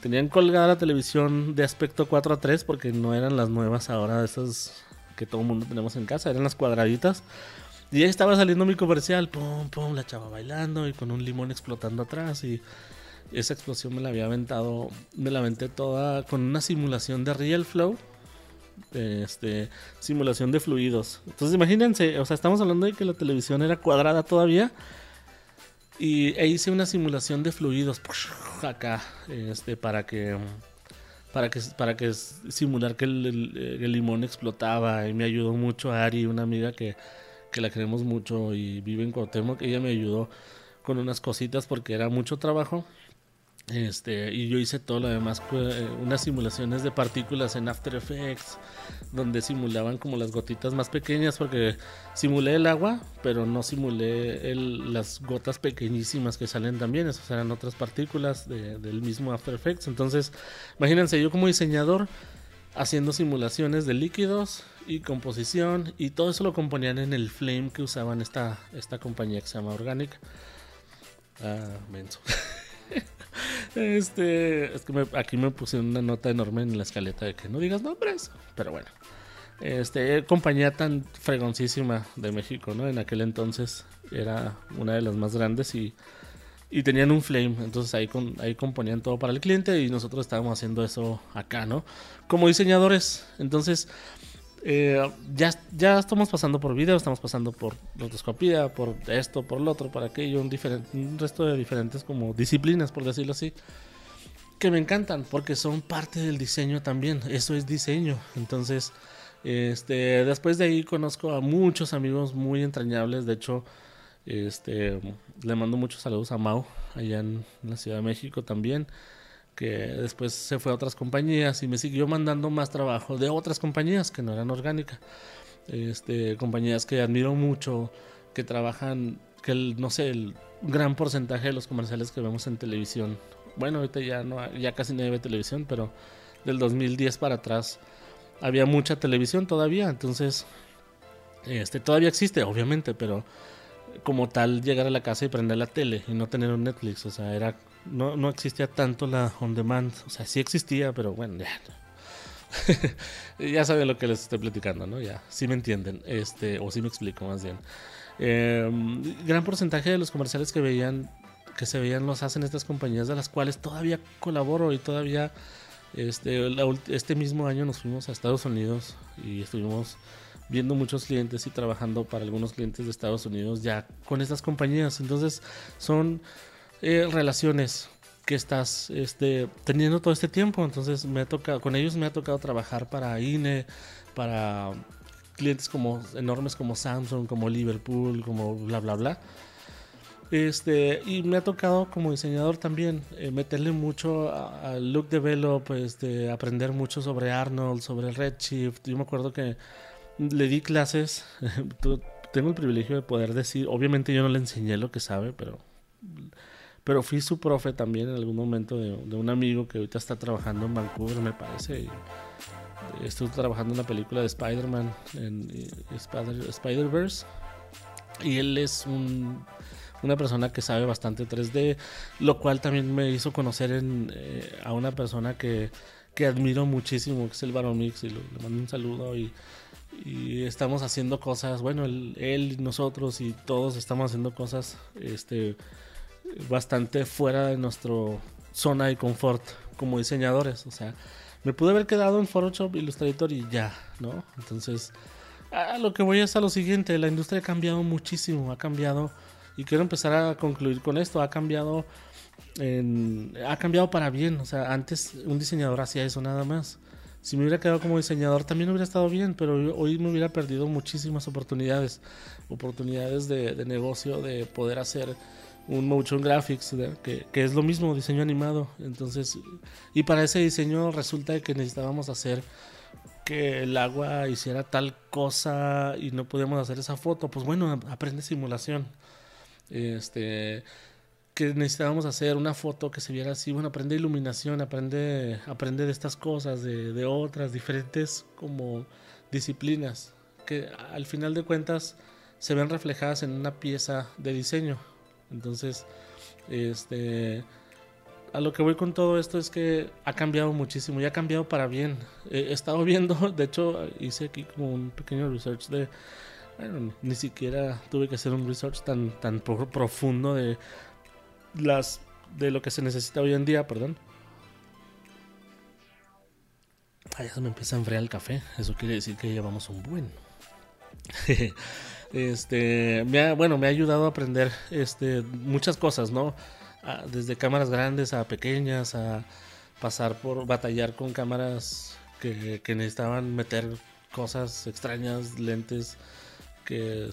tenían colgada la televisión de aspecto 4 a 3 porque no eran las nuevas ahora esas que todo el mundo tenemos en casa, eran las cuadraditas. Y ahí estaba saliendo mi comercial, pum, pum, la chava bailando y con un limón explotando atrás y esa explosión me la había aventado, me la aventé toda con una simulación de Real Flow este, simulación de fluidos. Entonces imagínense, o sea, estamos hablando de que la televisión era cuadrada todavía. Y e hice una simulación de fluidos acá, este, para que para que para que simular que el, limón explotaba y me ayudó mucho Ari, una amiga que, que la queremos mucho y vive en Cuauhtémoc, ella me ayudó con unas cositas porque era mucho trabajo este, y yo hice todo lo demás, eh, unas simulaciones de partículas en After Effects, donde simulaban como las gotitas más pequeñas, porque simulé el agua, pero no simulé las gotas pequeñísimas que salen también, esas eran otras partículas del mismo After Effects. Entonces, imagínense, yo como diseñador haciendo simulaciones de líquidos y composición, y todo eso lo componían en el Flame que usaban esta, esta compañía que se llama Organic. Ah, menso. Este, es que aquí me puse una nota enorme en la escaleta de que no digas nombres, pero bueno. Este, compañía tan fregoncísima de México, ¿no? En aquel entonces era una de las más grandes y, y tenían un flame, entonces ahí, con, ahí componían todo para el cliente y nosotros estábamos haciendo eso acá, ¿no? Como diseñadores, entonces eh, ya, ya estamos pasando por video, estamos pasando por rotoscopía, por esto, por lo otro, por aquello, un, un resto de diferentes como disciplinas, por decirlo así, que me encantan porque son parte del diseño también. Eso es diseño. Entonces, este, después de ahí conozco a muchos amigos muy entrañables. De hecho, este, le mando muchos saludos a Mau, allá en la Ciudad de México también que después se fue a otras compañías y me siguió mandando más trabajo de otras compañías que no eran orgánicas. Este, compañías que admiro mucho, que trabajan, que no sé, el gran porcentaje de los comerciales que vemos en televisión. Bueno, ahorita ya no, ya casi no hay televisión, pero del 2010 para atrás había mucha televisión todavía, entonces este todavía existe, obviamente, pero como tal llegar a la casa y prender la tele y no tener un Netflix, o sea, era no, no existía tanto la on demand. O sea, sí existía, pero bueno, ya. ya saben lo que les estoy platicando, ¿no? Ya, sí me entienden, este, o sí me explico más bien. Em, gran porcentaje de los comerciales que veían, que se veían, los hacen estas compañías de las cuales todavía colaboro y todavía, este, este mismo año nos fuimos a Estados Unidos y estuvimos viendo muchos clientes y trabajando para algunos clientes de Estados Unidos ya con estas compañías. Entonces son eh, relaciones que estás este, teniendo todo este tiempo. Entonces me ha tocado, con ellos me ha tocado trabajar para INE, para clientes como enormes como Samsung, como Liverpool, como bla bla bla. Este, y me ha tocado como diseñador también eh, meterle mucho al look develop, este, aprender mucho sobre Arnold, sobre Redshift. Yo me acuerdo que le di clases, tengo el privilegio de poder decir, obviamente yo no le enseñé lo que sabe, pero, pero fui su profe también en algún momento de, un amigo que ahorita está trabajando en Vancouver, me parece. estuve trabajando en la película de Spider-Man, en eh, Spider-Verse, y él es un una persona que sabe bastante 3D, lo cual también me hizo conocer eh, a una persona que, que, admiro muchísimo, que es el Baron Mix, y le mando un saludo y, y estamos haciendo cosas, bueno, él, él, nosotros y todos estamos haciendo cosas este, bastante fuera de nuestra zona de confort como diseñadores, o sea, me pude haber quedado en Photoshop Illustrator y ya, ¿no? Entonces, a lo que voy es a lo siguiente, la industria ha cambiado muchísimo, ha cambiado y quiero empezar a concluir con esto. Ha cambiado, ha cambiado para bien. O sea, antes un diseñador hacía eso nada más. Si me hubiera quedado como diseñador también hubiera estado bien, pero hoy me hubiera perdido muchísimas oportunidades. Oportunidades de, negocio, de poder hacer un motion graphics, que, que, es lo mismo, diseño animado. Entonces, y para ese diseño resulta que necesitábamos hacer que el agua hiciera tal cosa y no podíamos hacer esa foto. Pues bueno, aprende simulación este que necesitábamos hacer una foto que se viera así, bueno, aprende iluminación, aprende, aprende de estas cosas, de, otras diferentes como disciplinas, que al final de cuentas se ven reflejadas en una pieza de diseño. Entonces, este, a lo que voy con todo esto es que ha cambiado muchísimo y ha cambiado para bien. He estado viendo, de hecho, hice aquí como un pequeño research de bueno, ni siquiera tuve que hacer un research tan, tan profundo de las de lo que se necesita hoy en día, perdón. Ya se me empieza a enfriar el café. Eso quiere decir que llevamos un buen. este, me bueno, me ha ayudado a aprender este, muchas cosas, ¿no? Desde cámaras grandes a pequeñas, a pasar por batallar con cámaras que, que necesitaban meter cosas extrañas, lentes que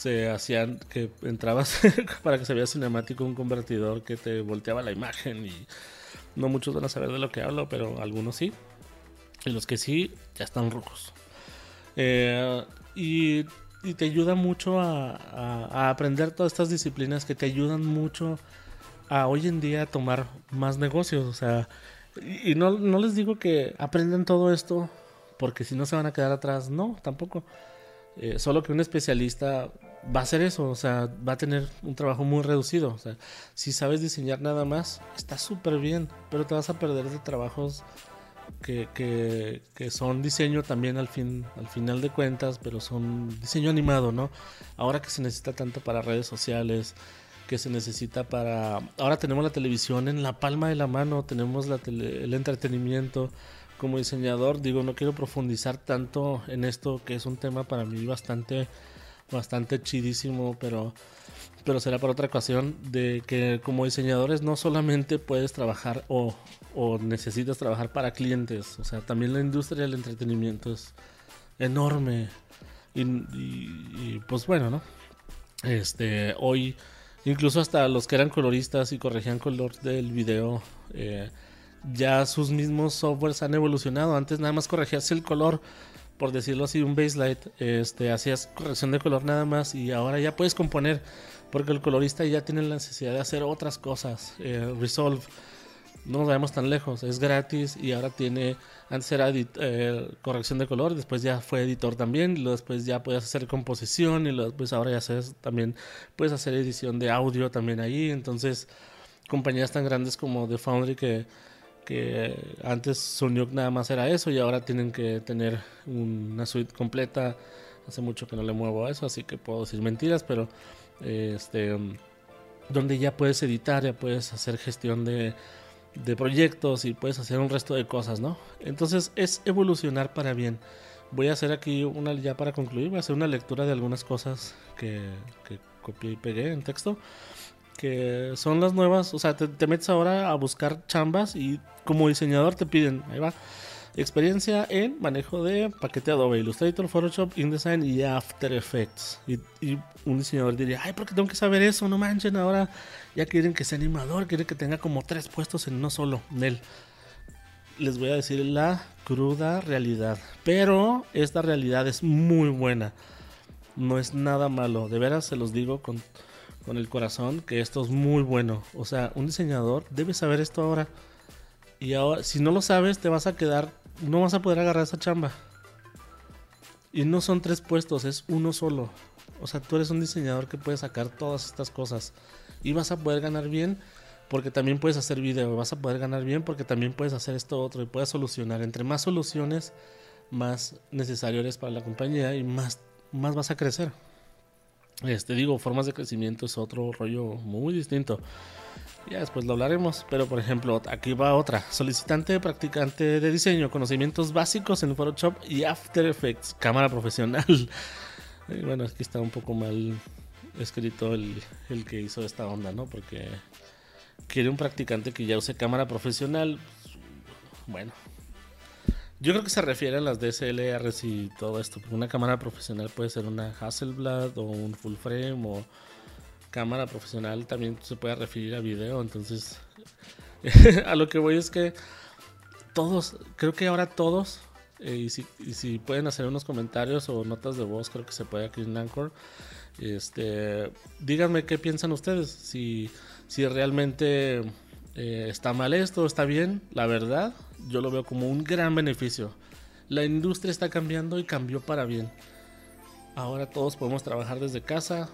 se hacían, que entrabas para que se vea cinemático un convertidor que te volteaba la imagen y no muchos van a saber de lo que hablo, pero algunos sí. Y los que sí, ya están rojos. Eh, y, te ayuda mucho a, aprender todas estas disciplinas que te ayudan mucho a hoy en día tomar más negocios. O sea, y, no, no les digo que aprendan todo esto porque si no se van a quedar atrás. No, tampoco. Eh, solo que un especialista va a hacer eso, o sea, va a tener un trabajo muy reducido. Si sabes diseñar nada más, está súper bien, pero te vas a perder de trabajos que, que, que, son diseño también al, fin, al final de cuentas, pero son diseño animado, ¿no? Ahora que se necesita tanto para redes sociales, que se necesita para... Ahora tenemos la televisión en la palma de la mano, tenemos la el entretenimiento como diseñador, digo, no quiero profundizar tanto en esto, que es un tema para mí bastante, bastante chidísimo, pero, pero será para otra ocasión, de que como diseñadores no solamente puedes trabajar o, necesitas trabajar para clientes, o sea, también la industria del entretenimiento es enorme. Y, pues bueno, ¿no? Este, hoy, incluso hasta los que eran coloristas y corregían color del video, eh, ya sus mismos softwares han evolucionado. Antes nada más corregías el color, por decirlo así, un baselight, este, hacías corrección de color nada más y ahora ya puedes componer, porque el colorista ya tiene la necesidad de hacer otras cosas. Eh, Resolve, no nos vayamos tan lejos, es gratis y ahora tiene, antes era eh, corrección de color, después ya fue editor también, y después ya puedes hacer composición y después ahora ya también, puedes hacer edición de audio también ahí, entonces compañías tan grandes como The Foundry que que antes Sunyuk nada más era eso y ahora tienen que tener una suite completa. Hace mucho que no le muevo a eso, así que puedo decir mentiras, pero este donde ya puedes editar, ya puedes hacer gestión de, de proyectos y puedes hacer un resto de cosas, ¿no? Entonces es evolucionar para bien. Voy a hacer aquí una, ya para concluir, voy a hacer una lectura de algunas cosas que, que copié y pegué en texto que son las nuevas, o sea, te, metes ahora a buscar chambas y como diseñador te piden, ahí va, experiencia en manejo de paquete Adobe, Illustrator, Photoshop, InDesign y After Effects. Y, un diseñador diría, ay, ¿por qué tengo que saber eso? No manchen, ahora ya quieren que sea animador, quieren que tenga como tres puestos en uno solo. Nel. Les voy a decir la cruda realidad. Pero esta realidad es muy buena. No es nada malo. De veras se los digo con, con el corazón que esto es muy bueno. O sea, un diseñador debe saber esto ahora. Y ahora, si no lo sabes, te vas a quedar, no vas a poder agarrar esa chamba. Y no son tres puestos, es uno solo. O sea, tú eres un diseñador que puede sacar todas estas cosas. Y vas a poder ganar bien porque también puedes hacer video. Vas a poder ganar bien porque también puedes hacer esto otro y puedes solucionar. Entre más soluciones, más necesario eres para la compañía y más, más vas a crecer. Este digo, formas de crecimiento es otro rollo muy distinto. Ya después lo hablaremos, pero por ejemplo, aquí va otra. Solicitante, practicante de diseño, conocimientos básicos en Photoshop y After Effects, cámara profesional. y bueno, aquí está un poco mal escrito el, el, que hizo esta onda, ¿no? Porque quiere un practicante que ya use cámara profesional. Bueno, yo creo que se refiere a las DSLRs y todo esto. Una cámara profesional puede ser una Hasselblad o un full frame o cámara profesional también se puede referir a video. Entonces, a lo que voy es que todos, creo que ahora todos, eh, y, si, y, si, pueden hacer unos comentarios o notas de voz, creo que se puede aquí en Anchor. Este, díganme qué piensan ustedes. Si, si realmente eh, está mal esto, está bien, la verdad, yo lo veo como un gran beneficio. La industria está cambiando y cambió para bien. Ahora todos podemos trabajar desde casa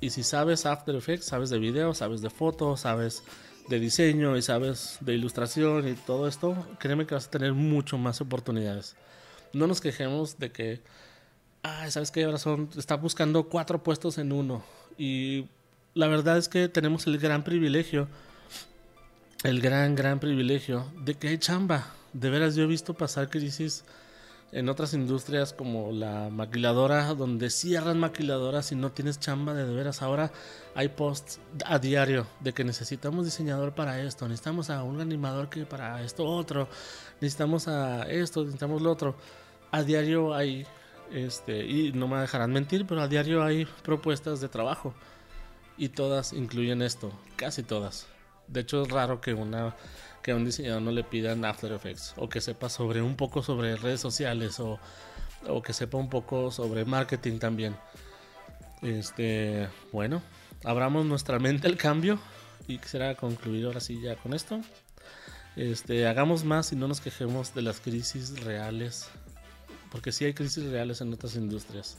y si sabes After Effects, sabes de video, sabes de fotos, sabes de diseño y sabes de ilustración y todo esto, créeme que vas a tener mucho más oportunidades. No nos quejemos de que, sabes que ahora son, está buscando cuatro puestos en uno y la verdad es que tenemos el gran privilegio el gran, gran privilegio de que hay chamba. De veras, yo he visto pasar crisis en otras industrias como la maquiladora, donde cierran maquiladoras y no tienes chamba de, de veras. Ahora hay posts a diario de que necesitamos diseñador para esto, necesitamos a un animador que para esto otro, necesitamos a esto, necesitamos lo otro. A diario hay, este, y no me dejarán mentir, pero a diario hay propuestas de trabajo. Y todas incluyen esto, casi todas. De hecho, es raro que una que a un diseñador no le pidan After Effects o que sepa sobre un poco sobre redes sociales o, o que sepa un poco sobre marketing también. Este, bueno, abramos nuestra mente al cambio y quisiera concluir ahora sí ya con esto. Este, hagamos más y no nos quejemos de las crisis reales, porque sí hay crisis reales en otras industrias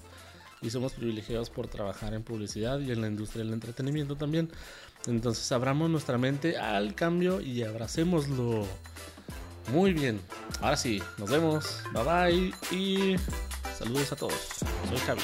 y somos privilegiados por trabajar en publicidad y en la industria del entretenimiento también. Entonces abramos nuestra mente al cambio y abracémoslo. Muy bien, ahora sí, nos vemos, bye bye y saludos a todos. Soy Javi.